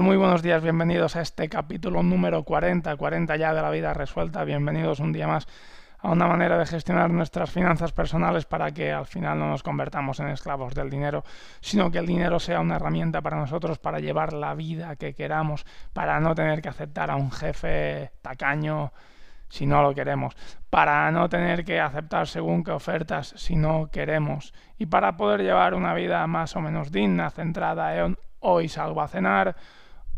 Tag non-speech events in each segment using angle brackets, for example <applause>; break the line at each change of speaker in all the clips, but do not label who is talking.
Muy buenos días, bienvenidos a este capítulo número 40, 40 ya de la vida resuelta, bienvenidos un día más a una manera de gestionar nuestras finanzas personales para que al final no nos convertamos en esclavos del dinero, sino que el dinero sea una herramienta para nosotros para llevar la vida que queramos, para no tener que aceptar a un jefe tacaño si no lo queremos, para no tener que aceptar según qué ofertas si no queremos y para poder llevar una vida más o menos digna, centrada en hoy salgo a cenar,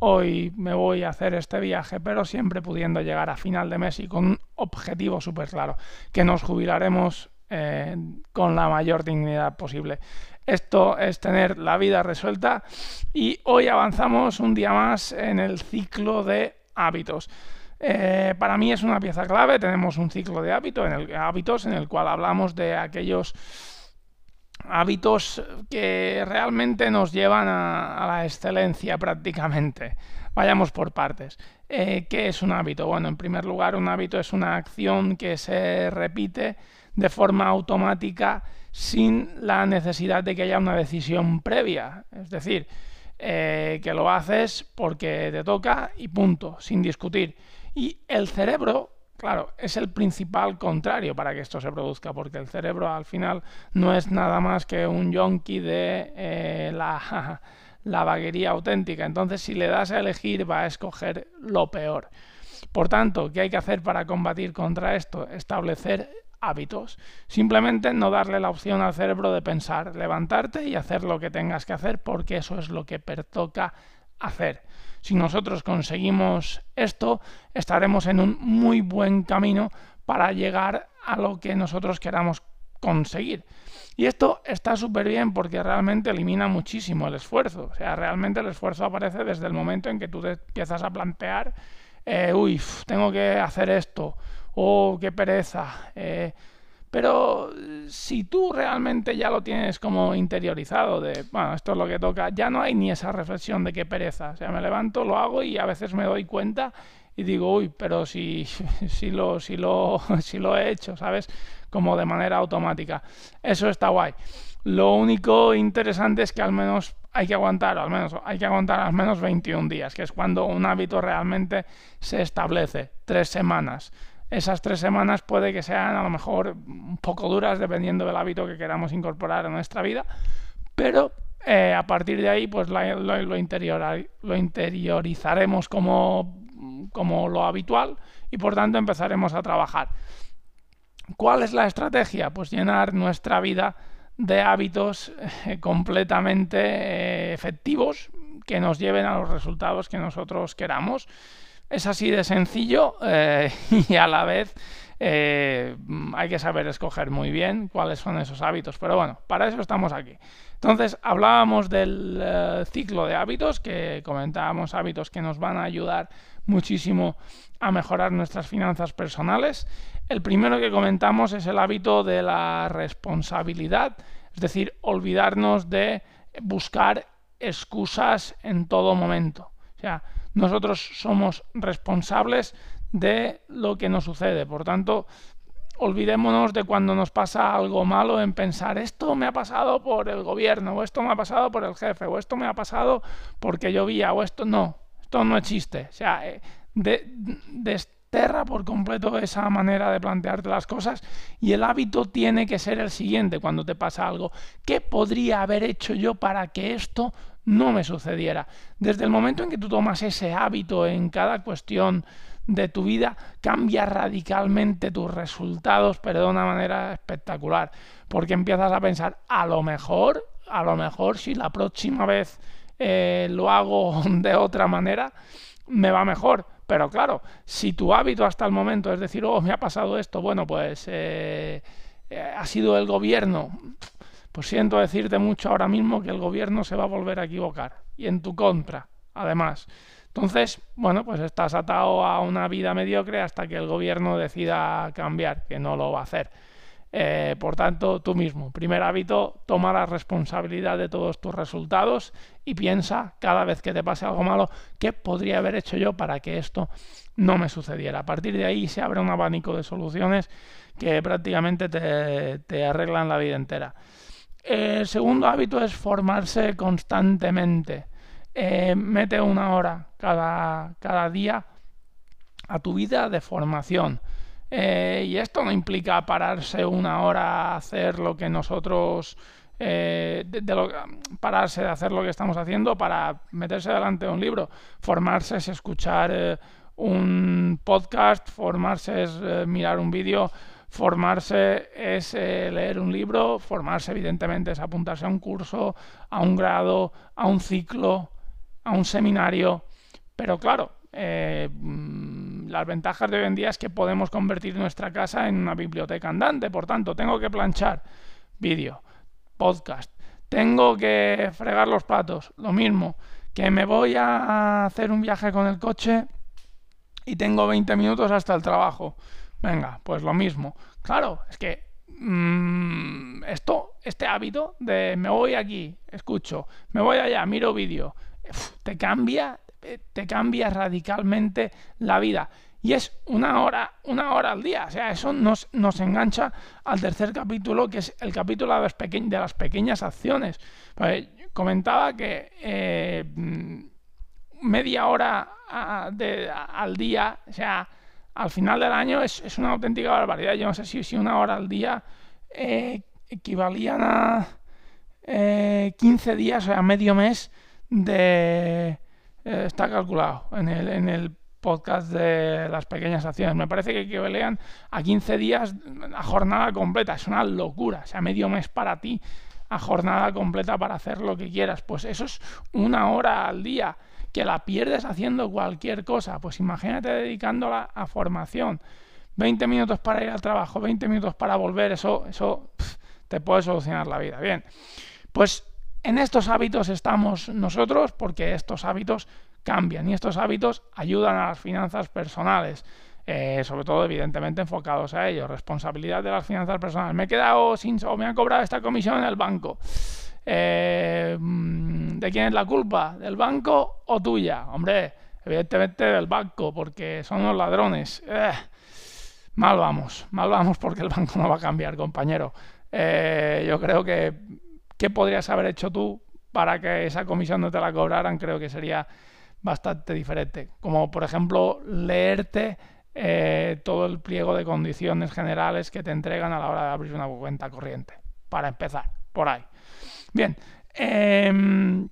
hoy me voy a hacer este viaje, pero siempre pudiendo llegar a final de mes y con un objetivo súper claro, que nos jubilaremos eh, con la mayor dignidad posible. Esto es tener la vida resuelta y hoy avanzamos un día más en el ciclo de hábitos. Eh, para mí es una pieza clave, tenemos un ciclo de en el, hábitos en el cual hablamos de aquellos hábitos que realmente nos llevan a, la excelencia prácticamente. Vayamos por partes. Eh, ¿Qué es un hábito? Bueno, en primer lugar, un hábito es una acción que se repite de forma automática sin la necesidad de que haya una decisión previa. Es decir, eh, que lo haces porque te toca y punto, sin discutir. Y el cerebro Claro, es el principal contrario para que esto se produzca, porque el cerebro al final no es nada más que un yonki de eh, la, <laughs> la vaguería auténtica. Entonces, si le das a elegir, va a escoger lo peor. Por tanto, ¿qué hay que hacer para combatir contra esto? Establecer hábitos. Simplemente no darle la opción al cerebro de pensar, levantarte y hacer lo que tengas que hacer, porque eso es lo que pertoca hacer. Si nosotros conseguimos esto, estaremos en un muy buen camino para llegar a lo que nosotros queramos conseguir. Y esto está súper bien porque realmente elimina muchísimo el esfuerzo. O sea, realmente el esfuerzo aparece desde el momento en que tú te empiezas a plantear, eh, uy, tengo que hacer esto, oh, qué pereza. Eh, pero si tú realmente ya lo tienes como interiorizado de, bueno, esto es lo que toca, ya no hay ni esa reflexión de qué pereza. O sea, me levanto, lo hago y a veces me doy cuenta y digo, uy, pero si, <laughs> si, lo, si, lo, <laughs> si lo he hecho, ¿sabes? Como de manera automática. Eso está guay. Lo único interesante es que al menos hay que aguantar, al menos hay que aguantar al menos 21 días, que es cuando un hábito realmente se establece, tres semanas esas tres semanas puede que sean a lo mejor un poco duras dependiendo del hábito que queramos incorporar a nuestra vida, pero eh, a partir de ahí pues lo, interiorizaremos como, como lo habitual y por tanto empezaremos a trabajar. ¿Cuál es la estrategia? Pues llenar nuestra vida de hábitos eh, completamente eh, efectivos que nos lleven a los resultados que nosotros queramos. Es así de sencillo eh, <laughs> y a la vez eh, hay que saber escoger muy bien cuáles son esos hábitos. Pero bueno, para eso estamos aquí. Entonces, hablábamos del eh, ciclo de hábitos, que comentábamos hábitos que nos van a ayudar muchísimo a mejorar nuestras finanzas personales. El primero que comentamos es el hábito de la responsabilidad, es decir, olvidarnos de buscar excusas en todo momento. O sea, nosotros somos responsables de lo que nos sucede. Por tanto, olvidémonos de cuando nos pasa algo malo en pensar esto me ha pasado por el gobierno, o esto me ha pasado por el jefe, o esto me ha pasado porque llovía, o esto no, esto no existe. O sea, eh, desterra por completo esa manera de plantearte las cosas y el hábito tiene que ser el siguiente cuando te pasa algo. ¿Qué podría haber hecho yo para que esto no me sucediera. Desde el momento en que tú tomas ese hábito en cada cuestión de tu vida, cambia radicalmente tus resultados, pero de una manera espectacular. Porque empiezas a pensar, a lo mejor, a lo mejor si la próxima vez eh, lo hago <laughs> de otra manera, me va mejor. Pero claro, si tu hábito hasta el momento es decir, oh, me ha pasado esto, bueno, pues eh, eh, ha sido el gobierno, pues siento decirte mucho ahora mismo que el gobierno se va a volver a equivocar y en tu contra, además. Entonces, bueno, pues estás atado a una vida mediocre hasta que el gobierno decida cambiar, que no lo va a hacer. Eh, por tanto, tú mismo, primer hábito, toma la responsabilidad de todos tus resultados y piensa cada vez que te pase algo malo, ¿qué podría haber hecho yo para que esto no me sucediera? A partir de ahí se abre un abanico de soluciones que prácticamente te, te arreglan la vida entera. El segundo hábito es formarse constantemente. Eh, mete una hora cada, cada, día a tu vida de formación. Eh, y esto no implica pararse una hora a hacer lo que nosotros... Eh, pararse de hacer lo que estamos haciendo para meterse delante de un libro. Formarse es escuchar un podcast, formarse es mirar un vídeo, Formarse es eh, leer un libro, formarse evidentemente es apuntarse a un curso, a un grado, a un ciclo, a un seminario, pero claro, eh, mm, las ventajas de hoy en día es que podemos convertir nuestra casa en una biblioteca andante, por tanto, tengo que planchar, vídeo, podcast, tengo que fregar los platos, lo mismo, que me voy a hacer un viaje con el coche y tengo 20 minutos hasta el trabajo Venga, pues lo mismo. Claro, es que mmm, esto, este hábito de me voy aquí, escucho, me voy allá, miro vídeo, te cambia, te cambia radicalmente la vida. Y es una hora, una hora al día. O sea, eso nos, nos engancha al tercer capítulo, que es el capítulo de las, pequeñas acciones. Pues, comentaba que eh, media hora al día, o sea, al final del año es, es, una auténtica barbaridad. Yo no sé si, si una hora al día eh, equivalían a eh, 15 días, o sea, medio mes de... Eh, está calculado en el, en el podcast de las pequeñas acciones. Me parece que equivalían a 15 días a jornada completa. Es una locura. O sea, medio mes para ti a jornada completa para hacer lo que quieras. Pues eso es una hora al día que la pierdes haciendo cualquier cosa. Pues imagínate dedicándola a formación. 20 minutos para ir al trabajo, 20 minutos para volver, eso, eso te puede solucionar la vida. Bien, pues en estos hábitos estamos nosotros porque estos hábitos cambian y estos hábitos ayudan a las finanzas personales. Eh, sobre todo evidentemente enfocados a ello, responsabilidad de las finanzas personales. Me he quedado sin o me han cobrado esta comisión en el banco. Eh, ¿De quién es la culpa? ¿Del banco o tuya? Hombre, evidentemente del banco, porque son los ladrones. Eh, mal vamos, mal vamos porque el banco no va a cambiar, compañero. Eh, yo creo que, ¿qué podrías haber hecho tú para que esa comisión no te la cobraran? Creo que sería bastante diferente. Como por ejemplo, leerte todo el pliego de condiciones generales que te entregan a la hora de abrir una cuenta corriente. Para empezar, por ahí. Bien, em,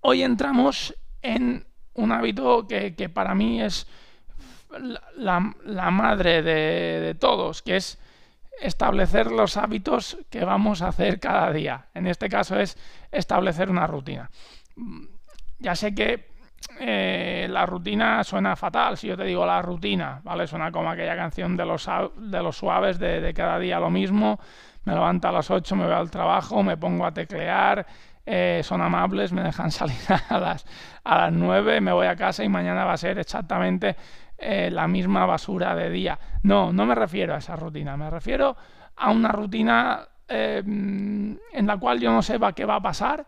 hoy entramos en un hábito que, para mí es la, madre de, todos, que es establecer los hábitos que vamos a hacer cada día. En este caso es establecer una rutina. Ya sé que eh, la rutina suena fatal si yo te digo la rutina, ¿vale? Suena como aquella canción de los, de los suaves de, cada día lo mismo me levanto a las 8, me voy al trabajo, me pongo a teclear, eh, son amables, me dejan <laughs> salir a las, a las 9, me voy a casa y mañana va a ser exactamente eh, la misma basura de día. No, no me refiero a esa rutina, me refiero a una rutina en la cual yo no sé qué va a pasar,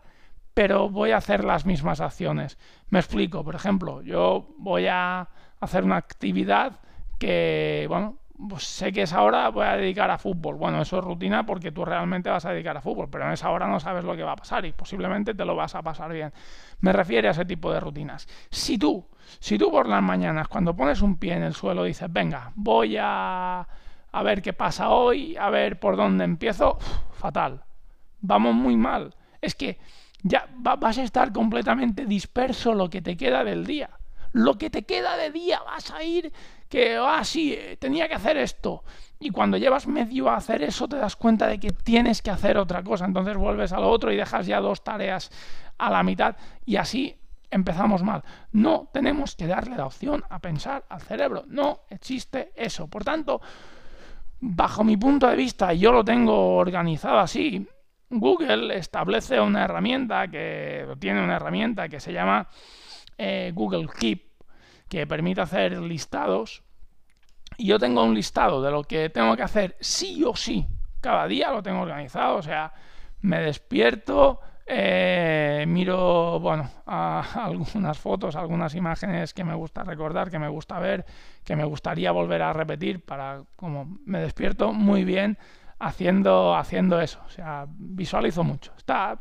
pero voy a hacer las mismas acciones. Me explico, por ejemplo, yo voy a hacer una actividad que, bueno, pues sé que esa hora voy a dedicar a fútbol. Bueno, eso es rutina porque tú realmente vas a dedicar a fútbol, pero en esa hora no sabes lo que va a pasar y posiblemente te lo vas a pasar bien. Me refiero a ese tipo de rutinas. Si tú, si tú por las mañanas, cuando pones un pie en el suelo, dices, venga, voy a, a ver qué pasa hoy, a ver por dónde empiezo, fatal. Vamos muy mal. Es que ya vas a estar completamente disperso lo que te queda del día. Lo que te queda de día vas a ir que, ah, sí, eh, tenía que hacer esto. Y cuando llevas medio a hacer eso te das cuenta de que tienes que hacer otra cosa. Entonces vuelves a lo otro y dejas ya dos tareas a la mitad y así empezamos mal. No tenemos que darle la opción a pensar al cerebro. No existe eso. Por tanto, bajo mi punto de vista, yo lo tengo organizado así. Google establece una herramienta que tiene una herramienta que se llama eh, Google Keep que permite hacer listados. Y yo tengo un listado de lo que tengo que hacer sí o sí. Cada día lo tengo organizado. O sea, me despierto, eh, miro, bueno, <laughs> algunas fotos, algunas imágenes que me gusta recordar, que me gusta ver, que me gustaría volver a repetir para como me despierto muy bien haciendo, haciendo eso. O sea, visualizo mucho. Está,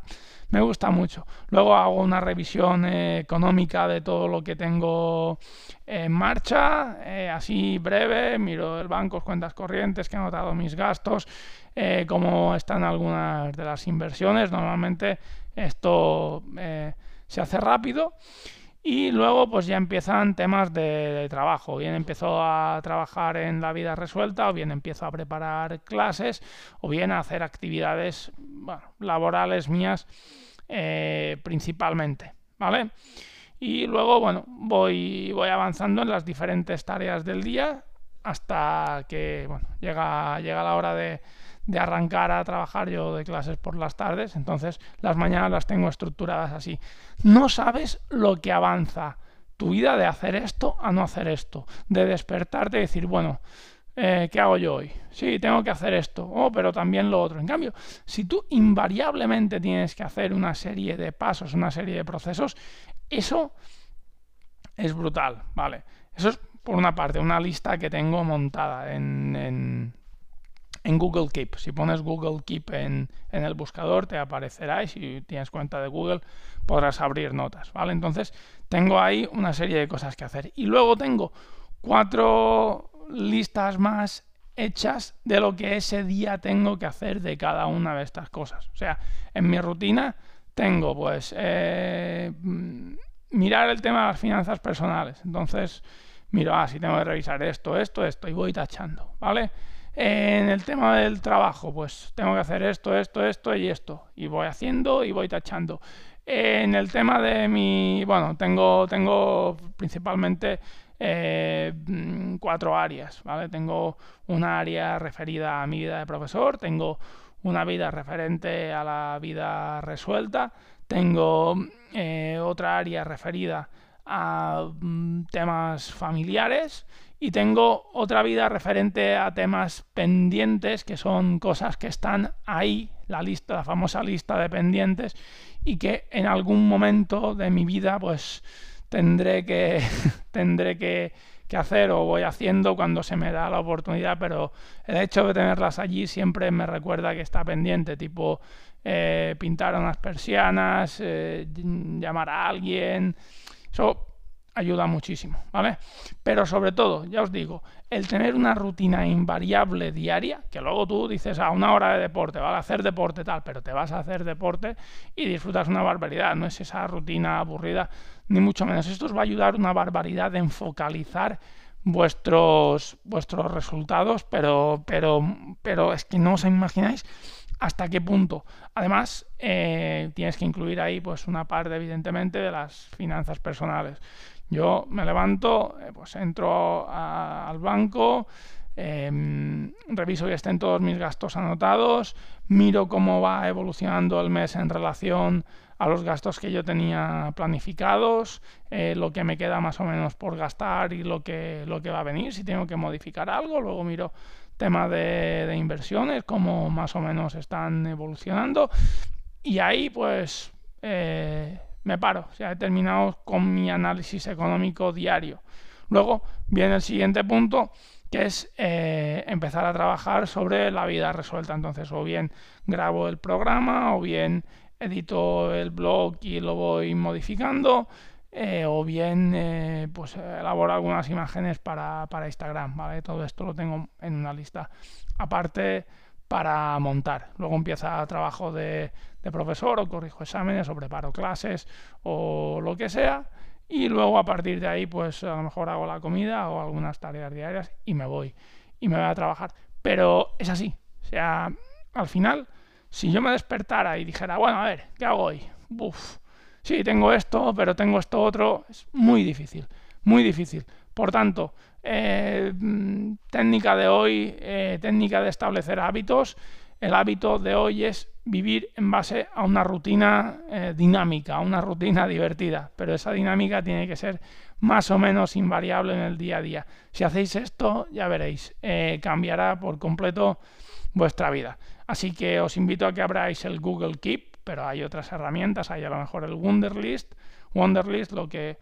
me gusta mucho. Luego hago una revisión eh, económica de todo lo que tengo en marcha, eh, así breve, miro el banco, cuentas corrientes, que he notado mis gastos, eh, cómo están algunas de las inversiones. Normalmente esto se hace rápido. Y luego pues ya empiezan temas de, trabajo. Bien empiezo a trabajar en la vida resuelta, o bien empiezo a preparar clases, o bien a hacer actividades laborales mías eh, principalmente. ¿Vale? Y luego, bueno, voy, voy avanzando en las diferentes tareas del día hasta que bueno, llega, llega la hora de, de arrancar a trabajar yo de clases por las tardes, entonces las mañanas las tengo estructuradas así. No sabes lo que avanza tu vida de hacer esto a no hacer esto, de despertarte y decir, bueno, eh, ¿qué hago yo hoy? Sí, tengo que hacer esto, oh, pero también lo otro. En cambio, si tú invariablemente tienes que hacer una serie de pasos, una serie de procesos, eso es brutal, ¿vale? Eso es, por una parte, una lista que tengo montada en en Google Keep. Si pones Google Keep en, el buscador te aparecerá y si tienes cuenta de Google podrás abrir notas, ¿vale? Entonces tengo ahí una serie de cosas que hacer. Y luego tengo cuatro listas más hechas de lo que ese día tengo que hacer de cada una de estas cosas. O sea, en mi rutina tengo pues eh, mirar el tema de las finanzas personales. Entonces miro, ah, si tengo que revisar esto, esto, esto y voy tachando, ¿vale? En el tema del trabajo, pues tengo que hacer esto, esto, esto y esto. Y voy haciendo y voy tachando. En el tema de mi, bueno, tengo, tengo principalmente eh, mm, cuatro áreas. Tengo una área referida a mi vida de profesor, tengo una vida referente a la vida resuelta, tengo eh, otra área referida a mm, temas familiares y tengo otra vida referente a temas pendientes, que son cosas que están ahí, la lista, la famosa lista de pendientes, y que en algún momento de mi vida, pues tendré que <laughs> tendré que, hacer o voy haciendo cuando se me da la oportunidad, pero el hecho de tenerlas allí siempre me recuerda que está pendiente, tipo eh, pintar unas persianas, eh, llamar a alguien. Eso ayuda muchísimo, ¿vale? Pero sobre todo, ya os digo, el tener una rutina invariable diaria, que luego tú dices a una hora de deporte, ¿vale? Hacer deporte tal, pero te vas a hacer deporte y disfrutas una barbaridad, no es esa rutina aburrida, ni mucho menos. Esto os va a ayudar una barbaridad en focalizar vuestros, vuestros resultados, pero, pero, pero es que no os imagináis hasta qué punto. Además, eh, tienes que incluir ahí pues una parte, evidentemente, de las finanzas personales. Yo me levanto, eh, pues entro al banco, em, reviso que estén todos mis gastos anotados, miro cómo va evolucionando el mes en relación a los gastos que yo tenía planificados, eh, lo que me queda más o menos por gastar y lo que, lo que va a venir, si tengo que modificar algo, luego miro tema de, inversiones, cómo más o menos están evolucionando. Y ahí pues eh, me paro, o sea, he terminado con mi análisis económico diario. Luego viene el siguiente punto, que es eh, empezar a trabajar sobre la vida resuelta. Entonces, o bien grabo el programa, o bien edito el blog y lo voy modificando, eh, o bien eh, pues elaboro algunas imágenes para, para Instagram. ¿vale? Todo esto lo tengo en una lista. Aparte, para montar. Luego empieza trabajo de, de profesor o corrijo exámenes o preparo clases o lo que sea. Y luego a partir de ahí, pues a lo mejor hago la comida o algunas tareas diarias y me voy. Y me voy a trabajar. Pero es así. O sea, al final, si yo me despertara y dijera, bueno, a ver, ¿qué hago hoy? Uf, sí, tengo esto, pero tengo esto otro. Es muy difícil, muy difícil. Por tanto, eh, técnica de hoy, eh, técnica de establecer hábitos. El hábito de hoy es vivir en base a una rutina eh, dinámica, a una rutina <laughs> divertida, pero esa dinámica tiene que ser más o menos invariable en el día a día. Si hacéis esto, ya veréis, cambiará por completo vuestra vida. Así que os invito a que abráis el Google Keep, pero hay otras herramientas, hay a lo mejor el Wunderlist, Wonderlist, lo que,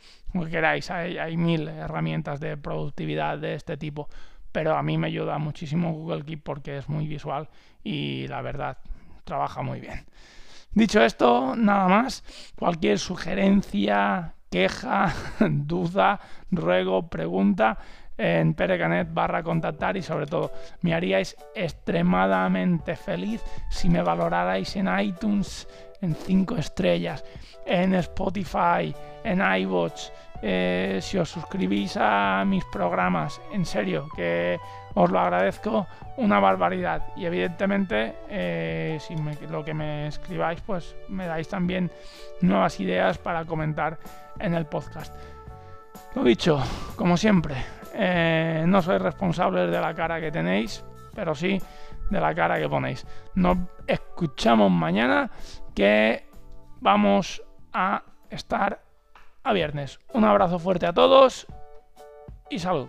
queráis, hay, hay mil herramientas de productividad de este tipo, pero a mí me ayuda muchísimo Google Keep porque es muy visual y la verdad trabaja muy bien. Dicho esto, nada más, cualquier sugerencia, queja, <laughs> duda, ruego, pregunta, en perecanet barra contactar y sobre todo me haríais extremadamente feliz si me valorarais en iTunes en 5 estrellas, en Spotify, en iVoox, eh, si os suscribís a mis programas, en serio, que os lo agradezco una barbaridad. Y evidentemente, eh, si lo que me escribáis, pues me dais también nuevas ideas para comentar en el podcast. Lo dicho, como siempre, eh, no sois responsables de la cara que tenéis, pero sí de la cara que ponéis. Nos escuchamos mañana que vamos a estar a viernes. Un abrazo fuerte a todos y salud.